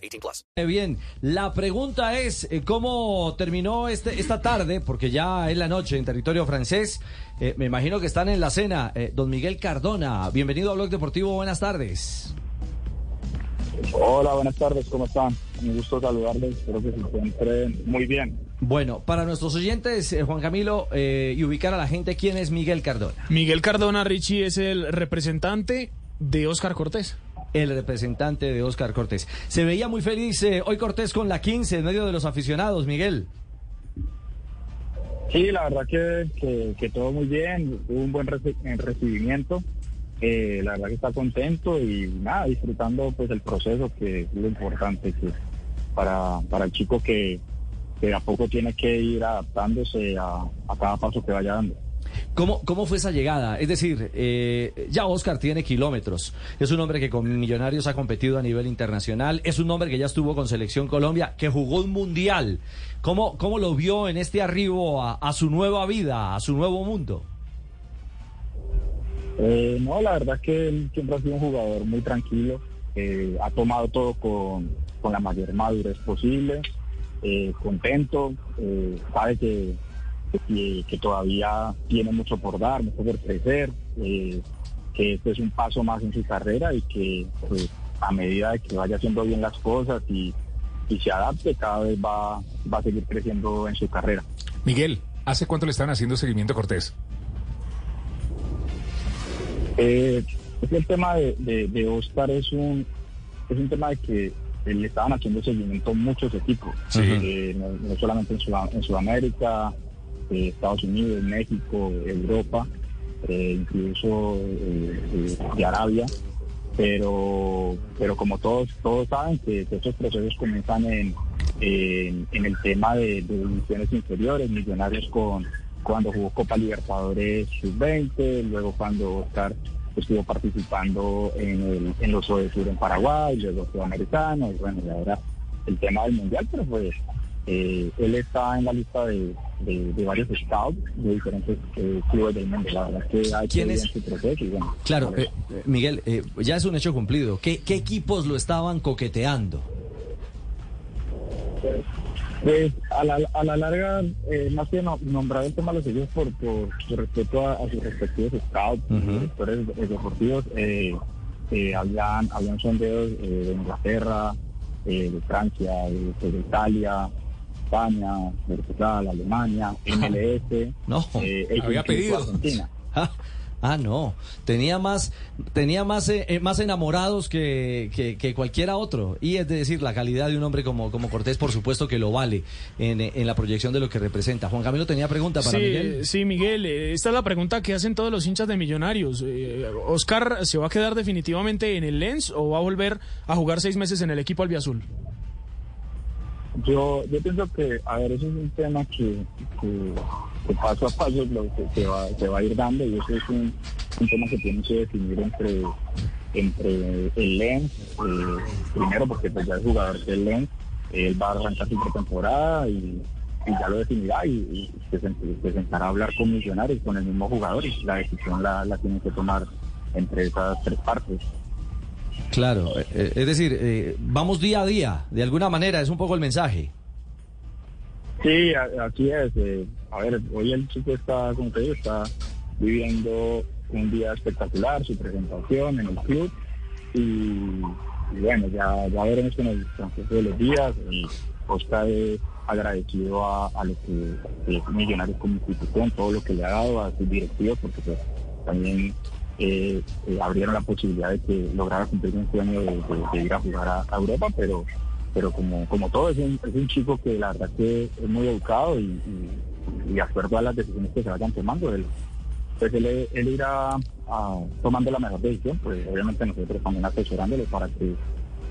18 plus. Eh, Bien, la pregunta es eh, cómo terminó este, esta tarde, porque ya es la noche en territorio francés. Eh, me imagino que están en la cena. Eh, don Miguel Cardona, bienvenido a Blog Deportivo. Buenas tardes. Hola, buenas tardes, ¿cómo están? Un gusto saludarles, espero que se encuentren muy bien. Bueno, para nuestros oyentes, eh, Juan Camilo, eh, y ubicar a la gente, ¿quién es Miguel Cardona? Miguel Cardona Richie es el representante de Oscar Cortés. El representante de Oscar Cortés. Se veía muy feliz eh, hoy Cortés con la 15 en medio de los aficionados, Miguel. Sí, la verdad que, que, todo muy bien, hubo un buen reci- recibimiento, eh, la verdad que está contento y nada, disfrutando pues el proceso que es lo importante que para, para el chico que, que a poco tiene que ir adaptándose a cada paso que vaya dando. ¿Cómo, ¿Cómo fue esa llegada? Es decir, eh, ya Oscar tiene kilómetros. Es un hombre que con Millonarios ha competido a nivel internacional. Es un hombre que ya estuvo con Selección Colombia, que jugó un mundial. ¿Cómo, cómo lo vio en este arribo a, su nueva vida, a su nuevo mundo? Eh, no, la verdad es que él siempre ha sido un jugador muy tranquilo, eh, ha tomado todo con, con la mayor madurez posible, contento, sabe que, que, que todavía tiene mucho por dar, mucho por crecer, eh, que este es un paso más en su carrera y que pues, a medida de que vaya haciendo bien las cosas y, y se adapte, cada vez va, va a seguir creciendo en su carrera. Miguel, ¿hace cuánto le están haciendo seguimiento a Cortés? Eh, es que el tema de, de, de Oscar es un, es un tema de que le estaban haciendo seguimiento muchos equipos, Sí. Eh, no, no solamente en, Sudam- en Sudamérica, Estados Unidos, México, Europa, eh, incluso eh, de Arabia, pero, pero como todos, todos saben que, estos procesos comienzan en, en, el tema de, de divisiones inferiores, millonarios con cuando jugó Copa Libertadores Sub-20, luego cuando Oscar estuvo participando en, el, en los en Paraguay, luego Sudamericano, y bueno, y ahora el tema del Mundial, pero pues eh, él está en la lista de, de- de varios scouts de diferentes eh, clubes del mundo. La verdad es que hay ¿Quién que es? en su proceso y bueno. Claro, eh, Miguel, eh, ya es un hecho cumplido. ¿Qué, qué equipos lo estaban coqueteando? Pues a la, a la larga, eh, más que no- nombrar el tema de los sellos por, por, por respeto a, a sus respectivos scouts, Ujú. directores eh, deportivos, habían, habían sondeos eh, de Inglaterra, eh, de Francia, de, de Italia, España, Portugal, Alemania, MLS, No, eh, e había pedidos. Argentina. Ah, ah, no. Tenía más, tenía más, eh, eh, más enamorados que, que- que cualquiera otro. Y es decir, la calidad de un hombre como, como Cortés, por supuesto que lo vale en, eh, en la proyección de lo que representa. Juan Camilo tenía pregunta para sí, Miguel. sí, Miguel, esta es la pregunta que hacen todos los hinchas de Millonarios. Eh, ¿Oscar se va a quedar definitivamente en el Lens o va a volver a jugar seis meses en el equipo albiazul? Yo, yo pienso que, a ver, eso es un tema que, que, paso a paso lo que se va, se va a ir dando y eso es un, un tema que tiene que definir entre, entre el Lens, eh, primero porque pues ya es jugador del Lens, él va a arrancar su pretemporada y, ya lo definirá y, se, se sentará a hablar con Millonarios, con el mismo jugador y la decisión la, la tienen que tomar entre esas tres partes. Claro, eh, eh, es decir, eh, vamos día a día, de alguna manera, es un poco el mensaje. Sí, a- así es. eh, a ver, hoy el chico está, como te digo, está viviendo un día espectacular, su presentación en el club. Y, bueno, ya, ya veremos con el transcurso de los días. Y Oscar es agradecido a, a lo que que es Millonarios como institución, todo lo que le ha dado a sus directivos, porque pues, también eh, eh, abrieron la posibilidad de que lograra cumplir un sueño de, de- de ir a jugar a, a Europa, pero pero como, como todo, es un, es un chico que la verdad que es muy educado y, y, y de acuerdo a las decisiones que se vayan tomando, él, pues él, él irá ah, tomando la mejor decisión, pues obviamente nosotros también asesorándole para que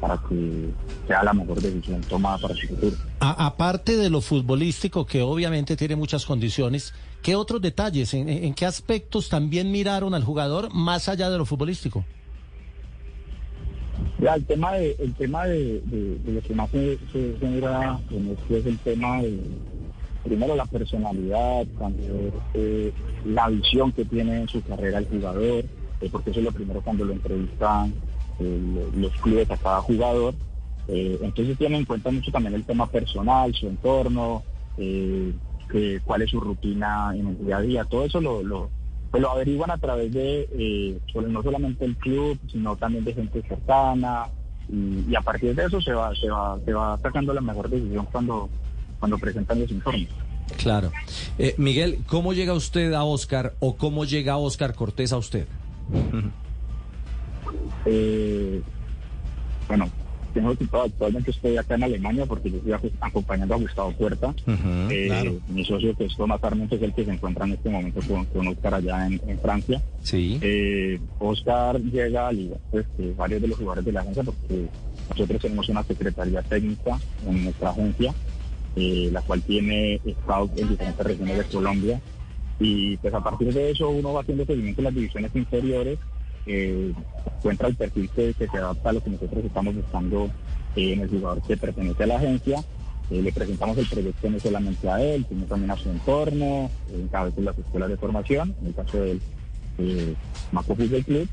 para que sea la mejor decisión tomada para su futuro. A- aparte de lo futbolístico, que obviamente tiene muchas condiciones, ¿qué otros detalles, en, qué aspectos también miraron al jugador más allá de lo futbolístico? Ya, el tema de, tema de, lo que más se, mira en esto es el tema de, primero la personalidad, también eh, la visión que tiene en su carrera el jugador, eh, porque eso es lo primero cuando lo entrevistan eh, lo- los clubes a cada jugador. Eh, entonces tienen en cuenta mucho también el tema personal, su entorno, eh, que- cuál es su rutina en el día a día, todo eso lo, lo, pues lo averiguan a través de eh, solo- no solamente el club, sino también de gente cercana y, y a partir de eso se va, se va, se va sacando la mejor decisión cuando, cuando presentan los informes. Claro. Eh, Miguel, ¿cómo llega usted a Oscar o cómo llega Oscar Cortés a usted? Eh, bueno, tengo que actualmente estoy acá en Alemania porque yo estoy ac- acompañando a Gustavo Puerta. Eh, claro. Mi socio que es Tomás Sarmiento es el que se encuentra en este momento con, con Oscar allá en, en Francia. Sí. Eh, Oscar llega a pues, varios de los jugadores de la agencia porque nosotros tenemos una secretaría técnica en nuestra agencia, eh, la cual tiene scouts en diferentes regiones de Colombia. Y pues a partir de eso uno va haciendo seguimiento en las divisiones inferiores, eh, encuentra el perfil que, se adapta a lo que nosotros estamos buscando eh, en el jugador que pertenece a la agencia. Eh, le presentamos el proyecto no solamente a él, sino también a su entorno, en cabeza las escuelas de formación, en el caso de él, eh, Maco Fútbol Club.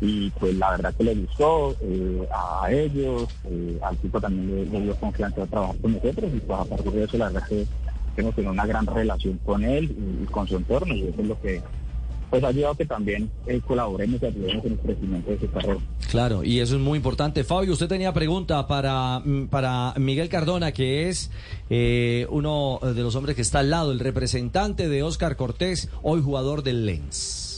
Y pues la verdad que le gustó eh, a ellos, al tipo también le, le dio confianza a trabajar con nosotros y pues a partir de eso la verdad que hemos tenido una gran relación con él y con su entorno y eso es lo que pues ha ayudado a que también eh, colaboremos y ayudemos en el crecimiento de su carrera. Claro, y eso es muy importante. Fabio, usted tenía pregunta para, mm, para Miguel Cardona, que es eh, uno de los hombres que está al lado, el representante de Oscar Cortés, hoy jugador del Lens.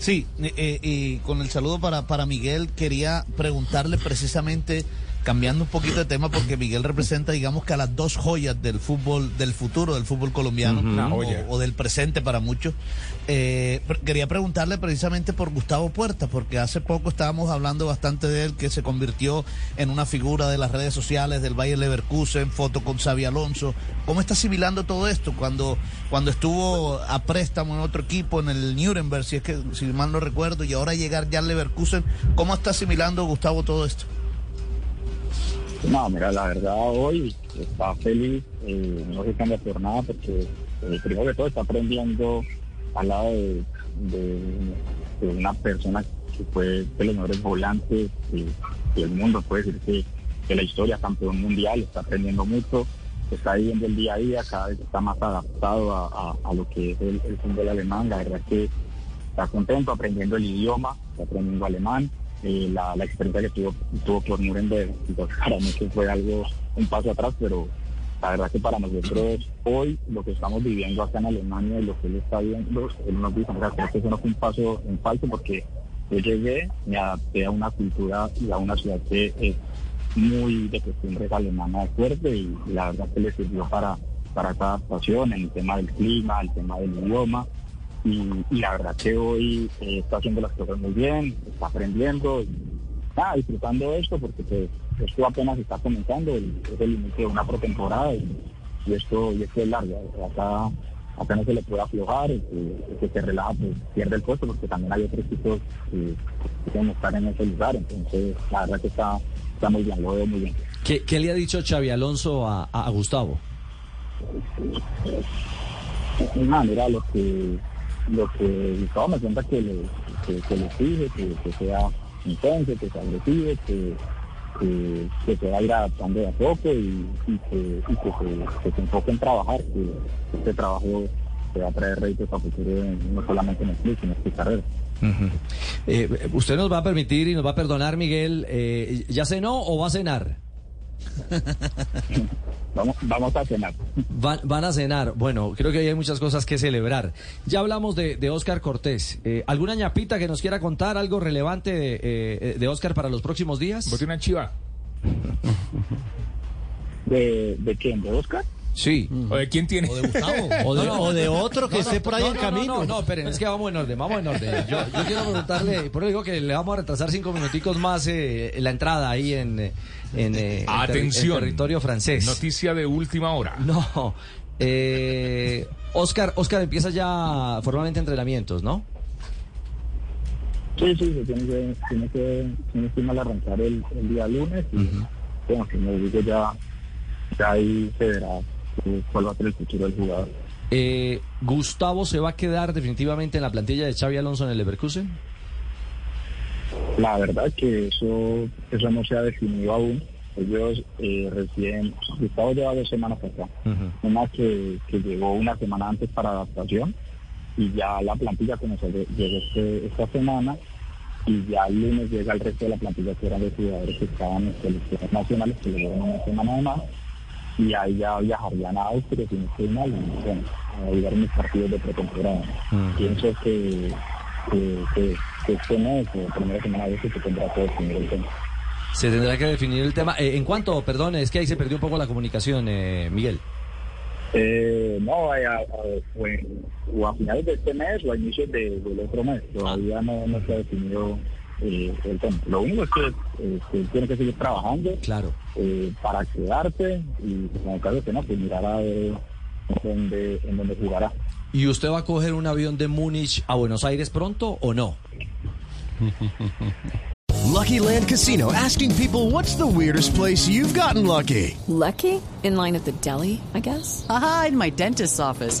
Sí, eh, eh, y con el saludo para, para Miguel, quería preguntarle precisamente, cambiando un poquito de tema, porque Miguel representa, digamos que a las dos joyas del fútbol, del futuro del fútbol colombiano, Una o, del presente para muchos. Eh, quería preguntarle precisamente por Gustavo Puerta, porque hace poco estábamos hablando bastante de él, que se convirtió en una figura de las redes sociales del Bayer Leverkusen, foto con Xavi Alonso. ¿Cómo está asimilando todo esto cuando, cuando estuvo a préstamo en otro equipo, en el Nuremberg, si es que si mal no recuerdo, y ahora llegar ya al Leverkusen? ¿Cómo está asimilando Gustavo todo esto? No, mira, la verdad hoy está feliz, eh, no se cambia por nada porque eh, primero que todo está aprendiendo al lado de, una persona que fue de los mejores volantes eh, del mundo, puede decir que de la historia, campeón mundial, está aprendiendo mucho, está viviendo el día a día, cada vez está más adaptado a, lo que es el, el fútbol alemán, la verdad que está contento aprendiendo el idioma, está aprendiendo alemán. Eh, la, experiencia que tuvo, tuvo por Nuremberg, pues, para muchos fue algo, un paso atrás, pero la verdad que para nosotros hoy lo que estamos viviendo acá en Alemania y lo que él está viendo, él nos dice, "Mira, creo que eso no fue un paso en falso porque yo llegué, me adapté a una cultura y a una ciudad que es muy de costumbres alemanas fuerte y, y la verdad que le sirvió para, para esta adaptación en el tema del clima, el tema del idioma y, y la verdad que hoy eh, está haciendo las cosas muy bien, está aprendiendo y nada, disfrutando esto porque pues, esto apenas está comenzando, el- es el inicio de una pretemporada y, y esto y esto es largo, acá, acá no se le puede aflojar, el que, el que se relaja pues, pierde el puesto porque también hay otros equipos que, que quieren estar en ese lugar, entonces la verdad que está, está muy bien, lo veo muy bien. ¿Qué, qué le ha dicho Xavi Alonso a, a- a Gustavo? No, mira, lo que, lo que Gustavo me cuenta que le, que, le exige, que, que sea intenso, que sea agresivo, que, que, que se va a ir adaptando de a poco y, y que, y se, que se enfoque en trabajar, que este trabajo se va a traer réditos a futuro no solamente en el club, sino en su carrera. Eh, usted nos va a permitir y nos va a perdonar, Miguel, eh, ¿ya cenó o va a cenar? Vamos, vamos a cenar. Van, van a cenar. Bueno, creo que hay muchas cosas que celebrar. Ya hablamos de, de Oscar Cortés. Eh, ¿Alguna ñapita que nos quiera contar, algo relevante de, eh, de Oscar para los próximos días? ¿Vos una chiva? ¿De, de quién? ¿De Oscar? Sí. ¿O de quién tiene? O de Gustavo. O de, No, no. o de otro que No, esté no, por ahí no, en no, camino. No, no, no, esperen, es que vamos en orden, vamos en orden. Yo, yo quiero preguntarle, por eso digo que le vamos a retrasar cinco minuticos más eh, la entrada ahí en, eh, en, eh, Atención. en territorio francés. Noticia de última hora. No, eh, Oscar, Oscar empieza ya formalmente entrenamientos, ¿no? Sí, sí, se tiene que, tiene que, tiene que mal arrancar el, el día lunes y bueno, como digo ya, ya ahí se verá cuál va a ser el futuro del jugador. Eh, Gustavo se va a quedar definitivamente en la plantilla de Xavi Alonso en el Leverkusen. La verdad que eso, eso no se ha definido aún. Ellos eh, recién, Gustavo lleva dos semanas acá. Una que, que llegó una semana antes para adaptación y ya la plantilla comenzó, lle- llegó este- esta semana y ya el lunes llega el resto de la plantilla que eran de jugadores que estaban en selecciones nacionales que llegaron una semana de más y ahí ya viajarían a Austria sin estoy mal y bueno, a jugar mis partidos de pretemporada. Pienso que, que, que, que este mes o primera semana de se tendrá que definir el tema. Se tendrá que definir el tema. Eh, en cuanto, perdón, es que ahí se perdió un poco la comunicación, eh, Miguel. Eh, no, a, a- o, a finales de este mes o a inicios de- del otro mes. Todavía no, no se ha definido eh, el tema. Lo único es que, eh, que tiene que seguir trabajando Claro. eh, para quedarse y en el caso que no, pues mirar a ver dónde, en dónde jugará. ¿Y usted va a coger un avión de Múnich a Buenos Aires pronto o no? Lucky Land Casino asking people what's the weirdest place you've gotten lucky? Lucky? In line at the deli, I guess? Aha, in my dentist's office.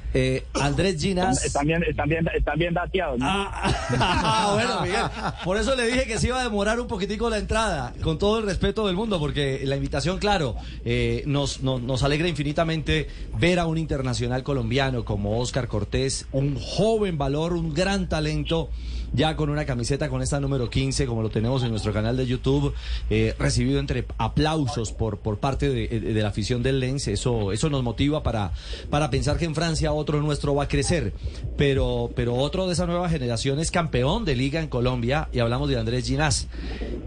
Eh, Andrés Ginas. Están bien dateados, ¿no? Ah, bueno, Miguel. Por eso le dije que se iba a demorar un poquitico la entrada, con todo el respeto del mundo, porque la invitación, claro, eh, nos, no- nos alegra infinitamente ver a un internacional colombiano como Oscar Cortés, un joven valor, un gran talento, ya con una camiseta con esta número 15, como lo tenemos en nuestro canal de YouTube, eh, recibido entre aplausos por, por parte de, la afición del Lens. Eso, eso nos motiva para, para pensar que en Francia otro nuestro va a crecer. Pero, pero otro de esa nueva generación es campeón de liga en Colombia y hablamos de Andrés Ginás.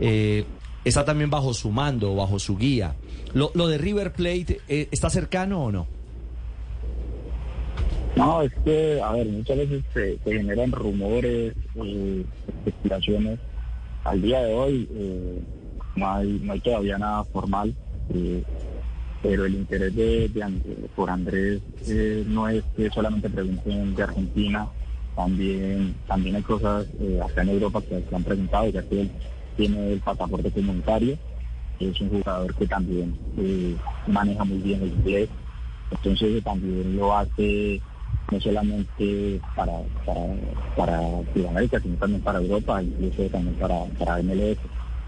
Eh, está también bajo su mando, bajo su guía. Lo, lo de River Plate, eh, ¿está cercano o no? No, es que, a ver, muchas veces se, generan rumores, eh, especulaciones. Al día de hoy eh, no, hay, no hay todavía nada formal, eh, pero el interés de, de por Andrés eh, no es que solamente pregunten de Argentina, también también hay cosas acá en Europa que se han preguntado, ya que él tiene el pasaporte comunitario, es un jugador que también maneja muy bien el inglés, entonces también lo hace no solamente para, para, para Sudamérica, sino también para Europa, incluso también para, para MLS.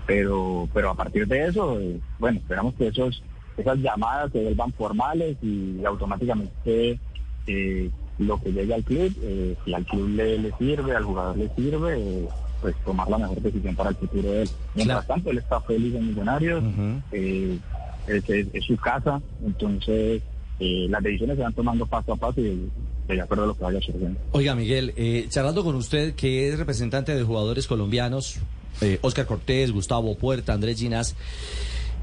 Pero, pero a partir de eso, eh, bueno, esperamos que esos, esas llamadas se vuelvan formales y automáticamente eh, lo que llegue al club, eh, si al club le, le sirve, al jugador le sirve, eh, pues tomar la mejor decisión para el futuro de él. Mientras tanto, él está feliz en Millonarios, es, es- es su casa, entonces eh, las decisiones se van tomando paso a paso y de acuerdo a lo que vaya sucediendo. Oiga, Miguel, eh, charlando con usted, que es representante de jugadores colombianos, eh, Oscar Cortés, Gustavo Puerta, Andrés Ginás,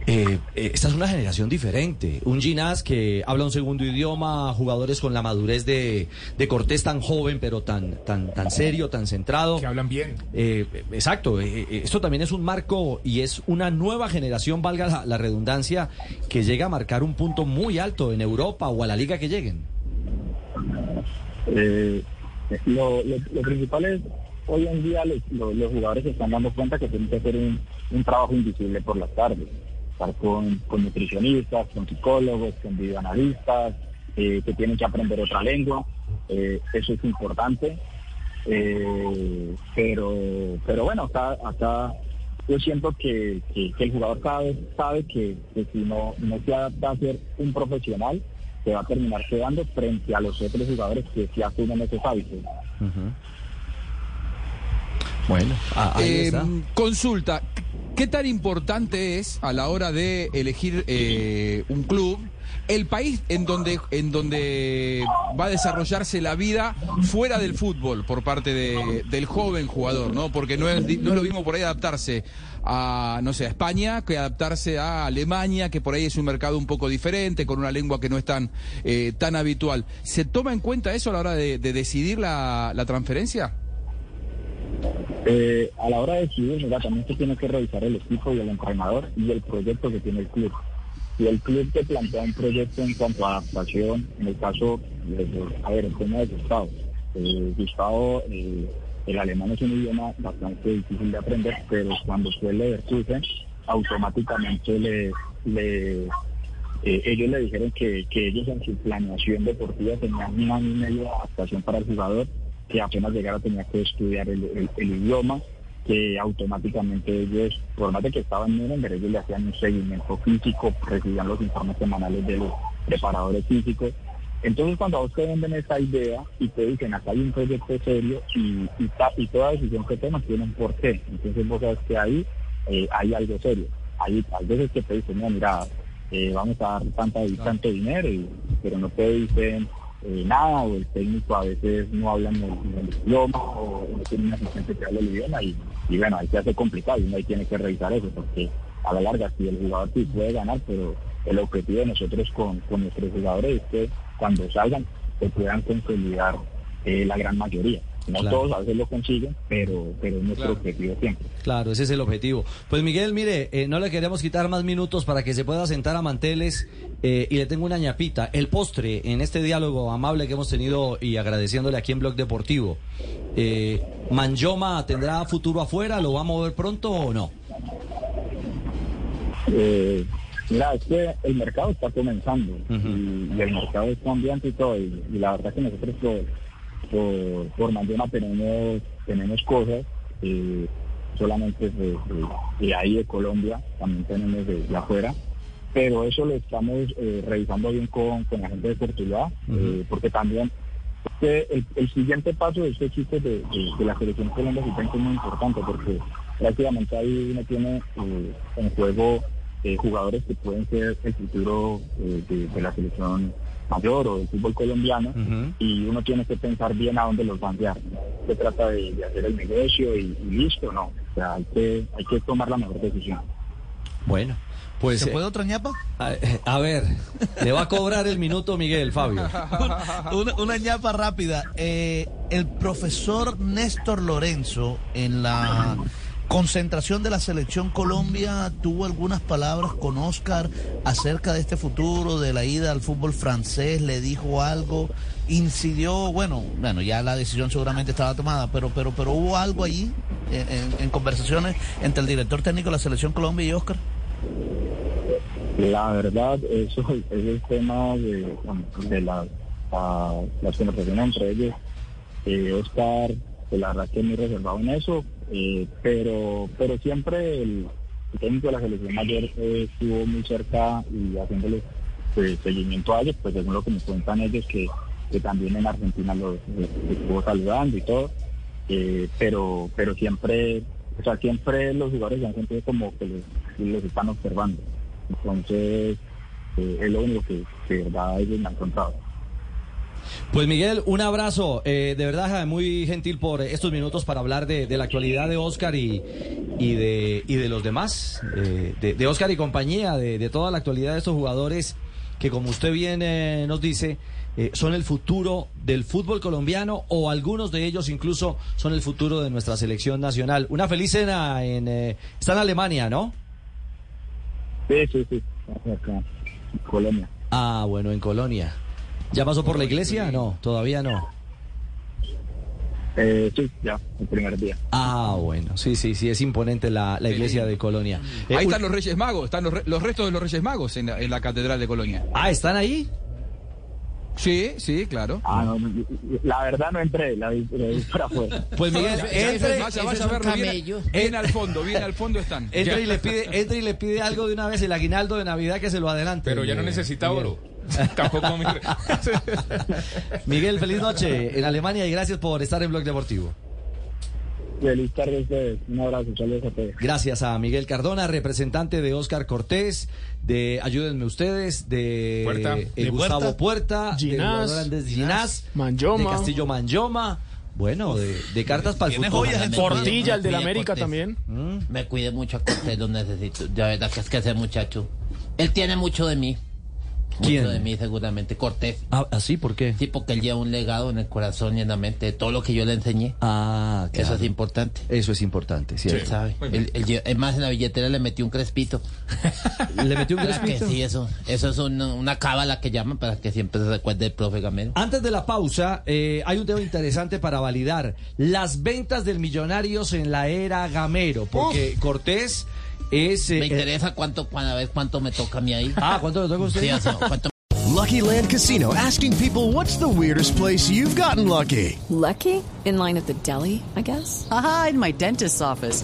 eh, eh, esta es una generación diferente. Un Ginás que habla un segundo idioma, jugadores con la madurez de, de Cortés tan joven, pero tan, tan, tan serio, tan centrado. Que hablan bien. Eh, exacto, eh, eh, esto también es un marco y es una nueva generación, valga la, la redundancia, que llega a marcar un punto muy alto en Europa o a la liga que lleguen. Eh, lo, lo- lo principal es, hoy en día los, los- los jugadores se están dando cuenta que tienen que hacer un, un trabajo invisible por las tardes, estar con, con nutricionistas, con psicólogos, con videoanalistas, eh, que tienen que aprender otra lengua, eh, eso es importante, eh, pero, pero bueno, acá, acá yo siento que, que- que el jugador cada vez sabe que, que si no, no se adapta a ser un profesional, se va a terminar quedando frente a los otros jugadores que sí asumen esos hábitos. Bueno, ah, ahí Eh, está. consulta, ¿qué tan importante es a la hora de elegir eh, un club el país en donde, en donde va a desarrollarse la vida fuera del fútbol por parte de- del joven jugador? ¿no? Porque no es, no es lo mismo por ahí adaptarse a, no sé, a España que adaptarse a Alemania, que por ahí es un mercado un poco diferente, con una lengua que no es tan, eh, tan habitual. ¿Se toma en cuenta eso a la hora de, de decidir la, la transferencia? Eh, a la hora de decidir, también se tiene que revisar el equipo y el entrenador y el proyecto que tiene el club. Si el club te plantea un proyecto en cuanto a adaptación, en el caso, de, a ver, el tema de Gustavo. Eh, Gustavo, eh, el alemán es un idioma bastante difícil de aprender, pero cuando fue el Leverkusen, automáticamente le, le eh, ellos le dijeron que, que ellos en su planeación deportiva tenían un año y medio de adaptación para el jugador, que apenas llegara tenía que estudiar el, el- el idioma, que automáticamente ellos, por más de que estaban en Nuremberg, ellos le hacían un seguimiento físico, recibían los informes semanales de los preparadores físicos. Entonces cuando a vos te venden esa idea y te dicen acá hay un proyecto serio y, y, ta- y toda decisión que tomas tiene un porqué, entonces vos sabes que ahí eh, hay algo serio. Hay, hay veces que te dicen, "No, mira, eh, vamos a dar tanta, tanto dinero, y- pero no te dicen eh, nada, o el técnico a veces no habla en el, idioma, o no tiene un asistente que hable el idioma, y, y bueno, ahí se hace complicado, y uno ahí tiene que revisar eso, porque a la larga sí el jugador sí puede ganar, pero el objetivo de nosotros con, con nuestros jugadores es que cuando salgan se puedan consolidar eh, la gran mayoría. No Claro. todos a veces lo consiguen, pero, pero es nuestro objetivo siempre. Claro, ese es el objetivo. Pues Miguel, mire, eh, no le queremos quitar más minutos para que se pueda sentar a manteles eh, y le tengo una ñapita. El postre en este diálogo amable que hemos tenido y agradeciéndole aquí en Blog Deportivo. Eh, ¿Manjoma tendrá futuro afuera? ¿Lo va a mover pronto o no? Eh, mira, es que el mercado está comenzando y, y el mercado es cambiante y todo. Y, y la verdad que nosotros por, por, por tenemos, tenemos cosas, eh, solamente de, de- de ahí de Colombia, también tenemos de, de afuera. Pero eso lo estamos eh, revisando bien con, con la gente de Portugal, eh, porque también es que el, el siguiente paso de este chiste de, de- la selección Colombia sí es muy importante porque prácticamente ahí uno tiene eh, en juego eh, jugadores que pueden ser el futuro de, de la selección mayor o del fútbol colombiano y uno tiene que pensar bien a dónde los van a enviar. Se trata de, de hacer el negocio y, y listo, no. O sea, hay que, hay que tomar la mejor decisión. Bueno, pues... ¿Se eh, puede otra ñapa? a, a ver, le va a cobrar el minuto Miguel, Fabio. una, una ñapa rápida. Eh, el profesor Néstor Lorenzo en la concentración de la selección Colombia tuvo algunas palabras con Oscar acerca de este futuro, de la ida al fútbol francés, le dijo algo, incidió, bueno, bueno, ya la decisión seguramente estaba tomada, pero pero pero hubo algo allí en, conversaciones entre el director técnico de la selección Colombia y Oscar. La verdad, eso, ese tema de, las, ah, las conversaciones entre ellos, eh, Oscar, pues, la verdad que es muy reservado en eso, eh, pero pero siempre el, técnico de la selección mayor eh, estuvo muy cerca y haciéndole pues, seguimiento a ellos, pues según lo que me cuentan ellos, que, que también en Argentina los, estuvo saludando y todo, eh, pero pero siempre, o sea, siempre los jugadores se han sentido como que los, los están observando. Entonces, eh, es lo único que, que de verdad ellos me han contado. Pues Miguel, un abrazo. Eh, de verdad, muy gentil por estos minutos para hablar de, de la actualidad de Oscar y, y, de, y de los demás, eh, de, de Oscar y compañía, de, de toda la actualidad de estos jugadores que, como usted bien eh, nos dice, eh, son el futuro del fútbol colombiano o algunos de ellos incluso son el futuro de nuestra selección nacional. Una feliz cena en... eh, está en Alemania, ¿no? Sí, sí, sí, acá, en Colombia. Ah, bueno, en Colonia. ¿Ya pasó por la iglesia? No, todavía no. Eh, sí, ya, el primer día. Ah, bueno, sí, sí, sí, es imponente la, la iglesia de Colonia. Eh, Ahí un- están los Reyes Magos, están los, re- los restos de los Reyes Magos en la, en la Catedral de Colonia. Ah, ¿están ahí? Sí, sí, claro. Ah, no, la verdad no entré, la vi, la vi por afuera. Pues Miguel, entre, vaya, vaya a verlo bien, bien al fondo, bien al fondo están. entra y le pide, entra y le pide algo de una vez el aguinaldo de Navidad que se lo adelante. Pero ya no necesita oro. Tampoco me... Miguel, feliz noche en Alemania y gracias por estar en Blog Deportivo. Feliz tarde a ustedes. Un abrazo, saludos a todos. Gracias a Miguel Cardona, representante de Oscar Cortés, de Ayúdenme Ustedes, de, Puerta. eh, De Gustavo Puerta, Ginás, de Hernández Ginás, Manlloma. de Castillo Manlloma. Bueno, de, de cartas para el su Portilla, el del Cuide, América Cortés. también. Me cuide mucho a Cortés, lo necesito. De verdad que es que ese muchacho. Él tiene mucho de mí. Mucho ¿Quién? de mí, seguramente. Cortés. Ah, ¿así? ¿Por qué? Sí, porque él lleva un legado en el corazón y en la mente de todo lo que yo le enseñé. Ah, Eso claro. es importante. Eso es importante, ¿cierto? Él sabe. Él- es más, en la billetera le metí un crespito. ¿Le metió un Para que crespito? sí, eso, eso es una, una cábala que llaman para que siempre se recuerde el profe Gamero. Antes de la pausa, eh, hay un tema interesante para validar. Las ventas del Millonarios en la era Gamero, porque Cortés es... Me eh, interesa cuánto, a ver cuánto me toca a mí ahí. ah, ¿cuánto le toca a usted? Sí, o cuánto Lucky Land Casino asking people what's the weirdest place you've gotten lucky? Lucky? In line at the deli, I guess? Aha, in my dentist's office.